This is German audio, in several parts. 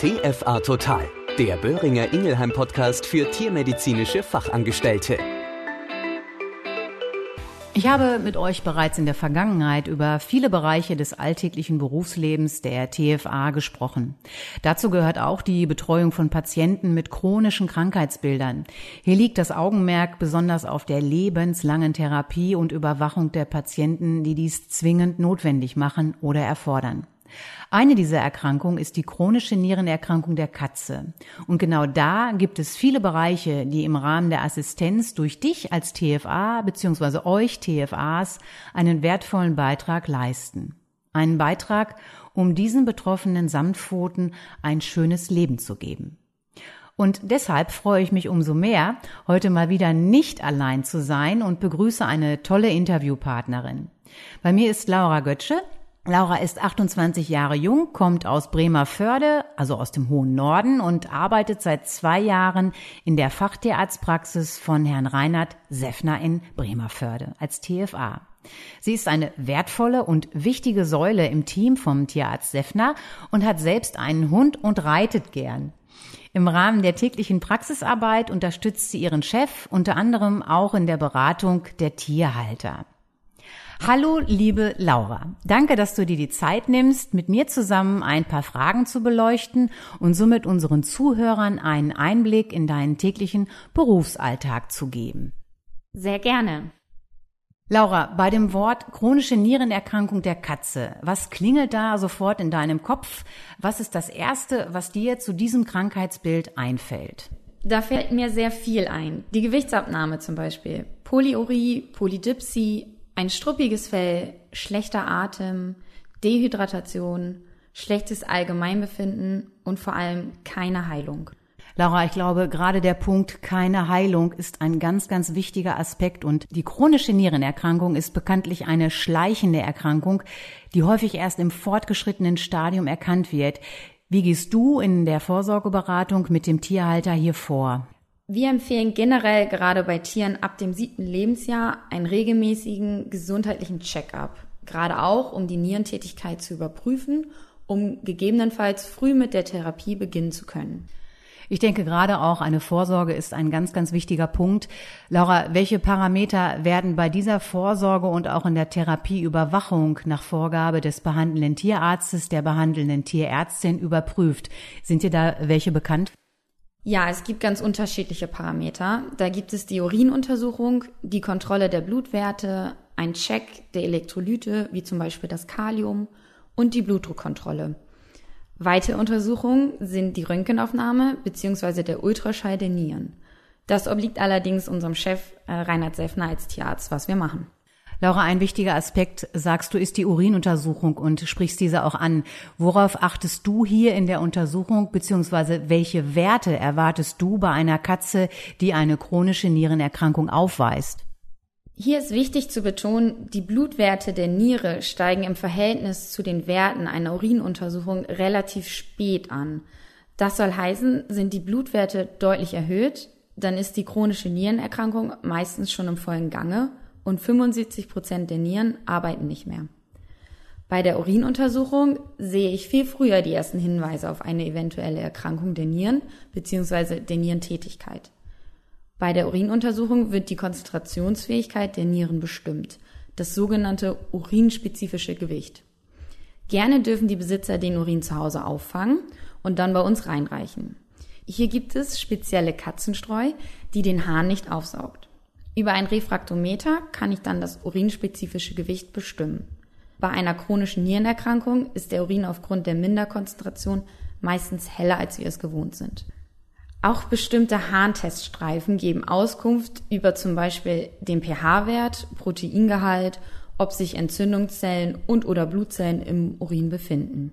TFA Total, der Böhringer Ingelheim Podcast für tiermedizinische Fachangestellte. Ich habe mit euch bereits in der Vergangenheit über viele Bereiche des alltäglichen Berufslebens der TFA gesprochen. Dazu gehört auch die Betreuung von Patienten mit chronischen Krankheitsbildern. Hier liegt das Augenmerk besonders auf der lebenslangen Therapie und Überwachung der Patienten, die dies zwingend notwendig machen oder erfordern. Eine dieser Erkrankungen ist die chronische Nierenerkrankung der Katze. Und genau da gibt es viele Bereiche, die im Rahmen der Assistenz durch dich als TFA bzw. euch TFAs einen wertvollen Beitrag leisten. Einen Beitrag, um diesen betroffenen Samtpfoten ein schönes Leben zu geben. Und deshalb freue ich mich umso mehr, heute mal wieder nicht allein zu sein und begrüße eine tolle Interviewpartnerin. Bei mir ist Laura Götzsche. Laura ist 28 Jahre jung, kommt aus Bremerförde, also aus dem hohen Norden und arbeitet seit zwei Jahren in der Fachtierarztpraxis von Herrn Reinhard Seffner in Bremerförde als TFA. Sie ist eine wertvolle und wichtige Säule im Team vom Tierarzt Seffner und hat selbst einen Hund und reitet gern. Im Rahmen der täglichen Praxisarbeit unterstützt sie ihren Chef unter anderem auch in der Beratung der Tierhalter. Hallo, liebe Laura. Danke, dass du dir die Zeit nimmst, mit mir zusammen ein paar Fragen zu beleuchten und somit unseren Zuhörern einen Einblick in deinen täglichen Berufsalltag zu geben. Sehr gerne. Laura, bei dem Wort chronische Nierenerkrankung der Katze, was klingelt da sofort in deinem Kopf? Was ist das Erste, was dir zu diesem Krankheitsbild einfällt? Da fällt mir sehr viel ein. Die Gewichtsabnahme zum Beispiel. Polyurie, Polydipsie, ein struppiges Fell, schlechter Atem, Dehydratation, schlechtes Allgemeinbefinden und vor allem keine Heilung. Laura, ich glaube, gerade der Punkt keine Heilung ist ein ganz, ganz wichtiger Aspekt und die chronische Nierenerkrankung ist bekanntlich eine schleichende Erkrankung, die häufig erst im fortgeschrittenen Stadium erkannt wird. Wie gehst du in der Vorsorgeberatung mit dem Tierhalter hier vor? Wir empfehlen generell gerade bei Tieren ab dem siebten Lebensjahr einen regelmäßigen gesundheitlichen Check-up. Gerade auch, um die Nierentätigkeit zu überprüfen, um gegebenenfalls früh mit der Therapie beginnen zu können. Ich denke gerade auch eine Vorsorge ist ein ganz, ganz wichtiger Punkt. Laura, welche Parameter werden bei dieser Vorsorge und auch in der Therapieüberwachung nach Vorgabe des behandelnden Tierarztes, der behandelnden Tierärztin überprüft? Sind dir da welche bekannt? Ja, es gibt ganz unterschiedliche Parameter. Da gibt es die Urinuntersuchung, die Kontrolle der Blutwerte, ein Check der Elektrolyte, wie zum Beispiel das Kalium, und die Blutdruckkontrolle. Weitere Untersuchungen sind die Röntgenaufnahme bzw. der Ultraschall der Nieren. Das obliegt allerdings unserem Chef äh, Reinhard Seffner als Tierarzt, was wir machen. Laura, ein wichtiger Aspekt, sagst du, ist die Urinuntersuchung und sprichst diese auch an. Worauf achtest du hier in der Untersuchung, beziehungsweise welche Werte erwartest du bei einer Katze, die eine chronische Nierenerkrankung aufweist? Hier ist wichtig zu betonen, die Blutwerte der Niere steigen im Verhältnis zu den Werten einer Urinuntersuchung relativ spät an. Das soll heißen, sind die Blutwerte deutlich erhöht, dann ist die chronische Nierenerkrankung meistens schon im vollen Gange und 75 Prozent der Nieren arbeiten nicht mehr. Bei der Urinuntersuchung sehe ich viel früher die ersten Hinweise auf eine eventuelle Erkrankung der Nieren bzw. der Nierentätigkeit. Bei der Urinuntersuchung wird die Konzentrationsfähigkeit der Nieren bestimmt, das sogenannte urinspezifische Gewicht. Gerne dürfen die Besitzer den Urin zu Hause auffangen und dann bei uns reinreichen. Hier gibt es spezielle Katzenstreu, die den Hahn nicht aufsaugt. Über ein Refraktometer kann ich dann das urinspezifische Gewicht bestimmen. Bei einer chronischen Nierenerkrankung ist der Urin aufgrund der Minderkonzentration meistens heller, als wir es gewohnt sind. Auch bestimmte Harnteststreifen geben Auskunft über zum Beispiel den pH-Wert, Proteingehalt, ob sich Entzündungszellen und oder Blutzellen im Urin befinden.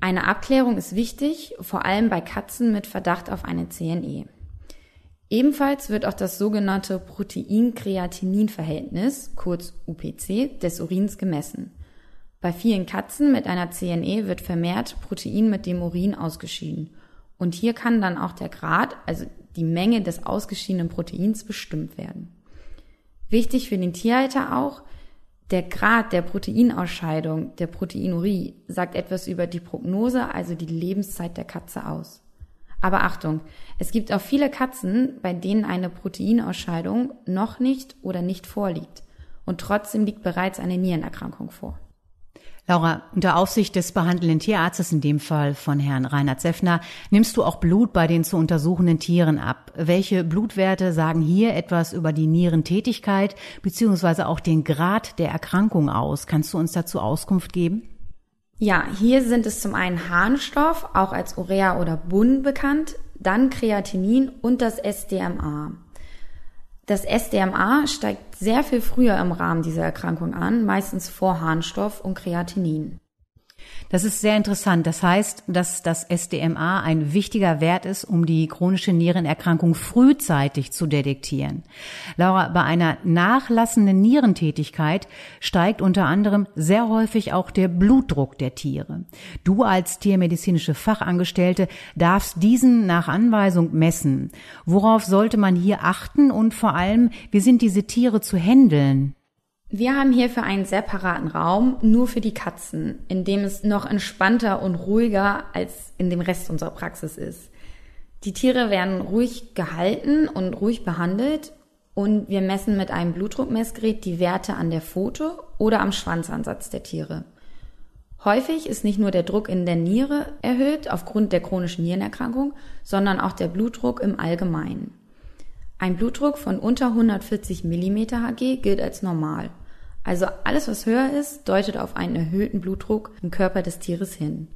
Eine Abklärung ist wichtig, vor allem bei Katzen mit Verdacht auf eine CNE. Ebenfalls wird auch das sogenannte Protein-Kreatinin-Verhältnis, kurz UPC, des Urins gemessen. Bei vielen Katzen mit einer CNE wird vermehrt Protein mit dem Urin ausgeschieden. Und hier kann dann auch der Grad, also die Menge des ausgeschiedenen Proteins bestimmt werden. Wichtig für den Tierhalter auch, Der Grad der Proteinausscheidung, der Proteinurie, sagt etwas über die Prognose, also die Lebenszeit der Katze aus. Aber Achtung, es gibt auch viele Katzen, bei denen eine Proteinausscheidung noch nicht oder nicht vorliegt. Und trotzdem liegt bereits eine Nierenerkrankung vor. Laura, unter Aufsicht des behandelnden Tierarztes, in dem Fall von Herrn Reinhard Seffner, nimmst du auch Blut bei den zu untersuchenden Tieren ab. Welche Blutwerte sagen hier etwas über die Nierentätigkeit beziehungsweise auch den Grad der Erkrankung aus? Kannst du uns dazu Auskunft geben? Ja, hier sind es zum einen Harnstoff, auch als Urea oder Bun bekannt, dann Kreatinin und das SDMA. Das SDMA steigt sehr viel früher im Rahmen dieser Erkrankung an, meistens vor Harnstoff und Kreatinin. Das ist sehr interessant. Das heißt, dass das SDMA ein wichtiger Wert ist, um die chronische Nierenerkrankung frühzeitig zu detektieren. Laura, bei einer nachlassenden Nierentätigkeit steigt unter anderem sehr häufig auch der Blutdruck der Tiere. Du als tiermedizinische Fachangestellte darfst diesen nach Anweisung messen. Worauf sollte man hier achten und vor allem, wie sind diese Tiere zu handeln? Wir haben hierfür einen separaten Raum nur für die Katzen, in dem es noch entspannter und ruhiger als in dem Rest unserer Praxis ist. Die Tiere werden ruhig gehalten und ruhig behandelt und wir messen mit einem Blutdruckmessgerät die Werte an der Pfote oder am Schwanzansatz der Tiere. Häufig ist nicht nur der Druck in der Niere erhöht aufgrund der chronischen Nierenerkrankung, sondern auch der Blutdruck im Allgemeinen. Ein Blutdruck von unter 140 mm Hg gilt als normal. Also alles, was höher ist, deutet auf einen erhöhten Blutdruck im Körper des Tieres hin.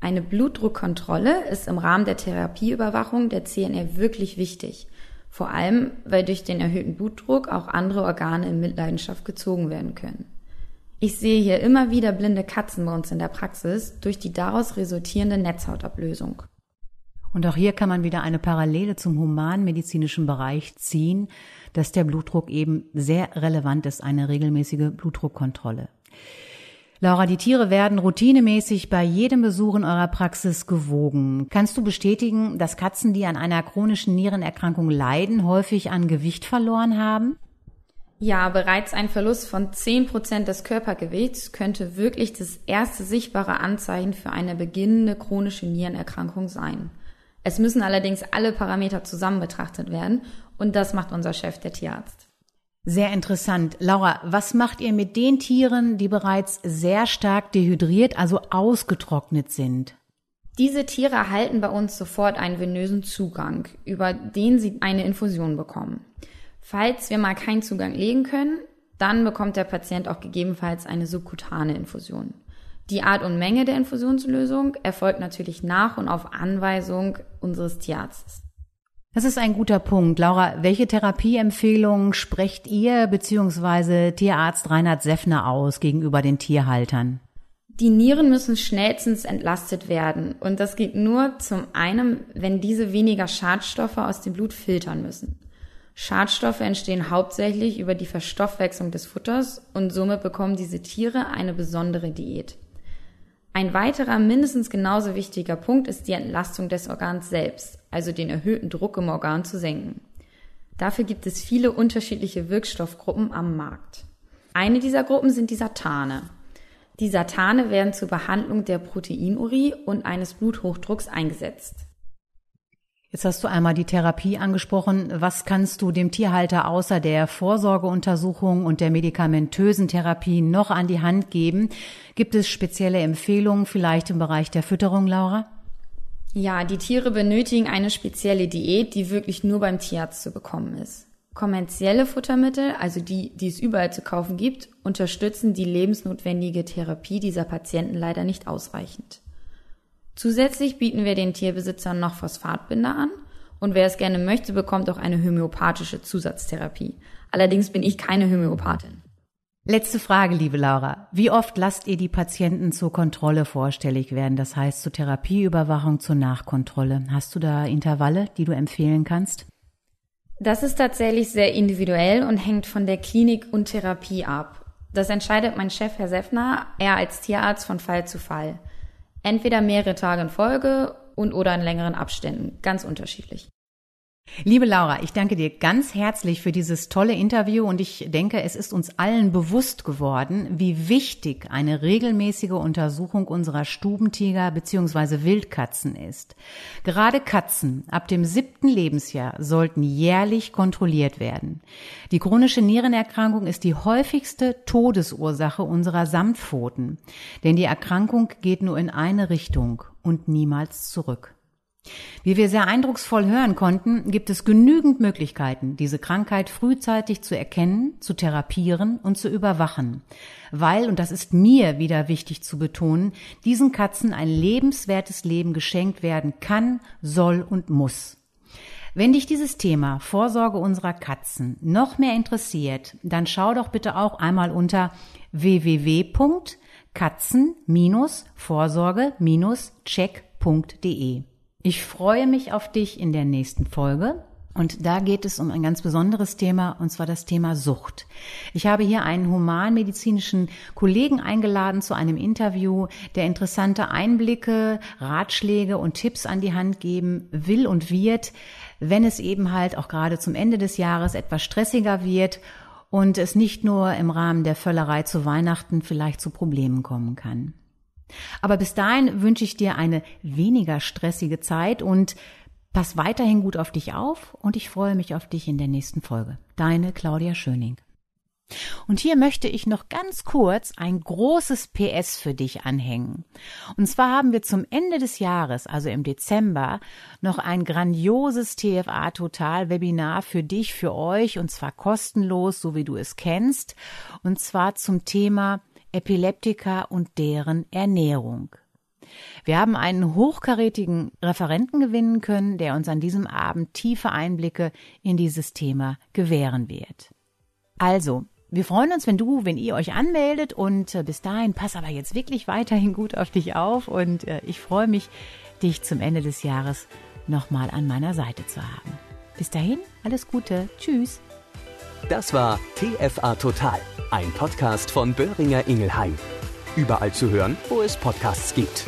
Eine Blutdruckkontrolle ist im Rahmen der Therapieüberwachung der CNR wirklich wichtig. Vor allem, weil durch den erhöhten Blutdruck auch andere Organe in Mitleidenschaft gezogen werden können. Ich sehe hier immer wieder blinde Katzen bei uns in der Praxis durch die daraus resultierende Netzhautablösung. Und auch hier kann man wieder eine Parallele zum humanmedizinischen Bereich ziehen, dass der Blutdruck eben sehr relevant ist, eine regelmäßige Blutdruckkontrolle. Laura, die Tiere werden routinemäßig bei jedem Besuch in eurer Praxis gewogen. Kannst du bestätigen, dass Katzen, die an einer chronischen Nierenerkrankung leiden, häufig an Gewicht verloren haben? Ja, bereits ein Verlust von 10 Prozent des Körpergewichts könnte wirklich das erste sichtbare Anzeichen für eine beginnende chronische Nierenerkrankung sein. Es müssen allerdings alle Parameter zusammen betrachtet werden und das macht unser Chef, der Tierarzt. Sehr interessant. Laura, was macht ihr mit den Tieren, die bereits sehr stark dehydriert, also ausgetrocknet sind? Diese Tiere erhalten bei uns sofort einen venösen Zugang, über den sie eine Infusion bekommen. Falls wir mal keinen Zugang legen können, dann bekommt der Patient auch gegebenenfalls eine subkutane Infusion. Die Art und Menge der Infusionslösung erfolgt natürlich nach und auf Anweisung unseres Tierarztes. Das ist ein guter Punkt. Laura, welche Therapieempfehlungen sprecht ihr bzw. Tierarzt Reinhard Seffner aus gegenüber den Tierhaltern? Die Nieren müssen schnellstens entlastet werden und das geht nur zum einen, wenn diese weniger Schadstoffe aus dem Blut filtern müssen. Schadstoffe entstehen hauptsächlich über die Verstoffwechslung des Futters und somit bekommen diese Tiere eine besondere Diät. Ein weiterer mindestens genauso wichtiger Punkt ist die Entlastung des Organs selbst, also den erhöhten Druck im Organ zu senken. Dafür gibt es viele unterschiedliche Wirkstoffgruppen am Markt. Eine dieser Gruppen sind die Satane. Die Satane werden zur Behandlung der Proteinurie und eines Bluthochdrucks eingesetzt. Jetzt hast du einmal die Therapie angesprochen. Was kannst du dem Tierhalter außer der Vorsorgeuntersuchung und der medikamentösen Therapie noch an die Hand geben? Gibt es spezielle Empfehlungen vielleicht im Bereich der Fütterung, Laura? Ja, die Tiere benötigen eine spezielle Diät, die wirklich nur beim Tierarzt zu bekommen ist. Kommerzielle Futtermittel, also die, die es überall zu kaufen gibt, unterstützen die lebensnotwendige Therapie dieser Patienten leider nicht ausreichend. Zusätzlich bieten wir den Tierbesitzern noch Phosphatbinder an und wer es gerne möchte, bekommt auch eine homöopathische Zusatztherapie. Allerdings bin ich keine Homöopathin. Letzte Frage, liebe Laura. Wie oft lasst ihr die Patienten zur Kontrolle vorstellig werden? Das heißt zur Therapieüberwachung, zur Nachkontrolle. Hast du da Intervalle, die du empfehlen kannst? Das ist tatsächlich sehr individuell und hängt von der Klinik und Therapie ab. Das entscheidet mein Chef, Herr Seffner, er als Tierarzt von Fall zu Fall. Entweder mehrere Tage in Folge und oder in längeren Abständen, ganz unterschiedlich. Liebe Laura, ich danke dir ganz herzlich für dieses tolle Interview und ich denke, es ist uns allen bewusst geworden, wie wichtig eine regelmäßige Untersuchung unserer Stubentiger bzw. Wildkatzen ist. Gerade Katzen ab dem siebten Lebensjahr sollten jährlich kontrolliert werden. Die chronische Nierenerkrankung ist die häufigste Todesursache unserer Samtpfoten, denn die Erkrankung geht nur in eine Richtung und niemals zurück. Wie wir sehr eindrucksvoll hören konnten, gibt es genügend Möglichkeiten, diese Krankheit frühzeitig zu erkennen, zu therapieren und zu überwachen, weil, und das ist mir wieder wichtig zu betonen, diesen Katzen ein lebenswertes Leben geschenkt werden kann, soll und muss. Wenn dich dieses Thema Vorsorge unserer Katzen noch mehr interessiert, dann schau doch bitte auch einmal unter www.katzen-vorsorge-check.de. Ich freue mich auf dich in der nächsten Folge. Und da geht es um ein ganz besonderes Thema, und zwar das Thema Sucht. Ich habe hier einen humanmedizinischen Kollegen eingeladen zu einem Interview, der interessante Einblicke, Ratschläge und Tipps an die Hand geben will und wird, wenn es eben halt auch gerade zum Ende des Jahres etwas stressiger wird und es nicht nur im Rahmen der Völlerei zu Weihnachten vielleicht zu Problemen kommen kann. Aber bis dahin wünsche ich dir eine weniger stressige Zeit und pass weiterhin gut auf dich auf und ich freue mich auf dich in der nächsten Folge. Deine Claudia Schöning. Und hier möchte ich noch ganz kurz ein großes PS für dich anhängen. Und zwar haben wir zum Ende des Jahres, also im Dezember, noch ein grandioses TFA Total Webinar für dich, für euch, und zwar kostenlos, so wie du es kennst, und zwar zum Thema Epileptiker und deren Ernährung. Wir haben einen hochkarätigen Referenten gewinnen können, der uns an diesem Abend tiefe Einblicke in dieses Thema gewähren wird. Also, wir freuen uns, wenn du, wenn ihr euch anmeldet und äh, bis dahin pass aber jetzt wirklich weiterhin gut auf dich auf und äh, ich freue mich, dich zum Ende des Jahres nochmal an meiner Seite zu haben. Bis dahin, alles Gute. Tschüss. Das war TFA Total, ein Podcast von Böhringer Ingelheim. Überall zu hören, wo es Podcasts gibt.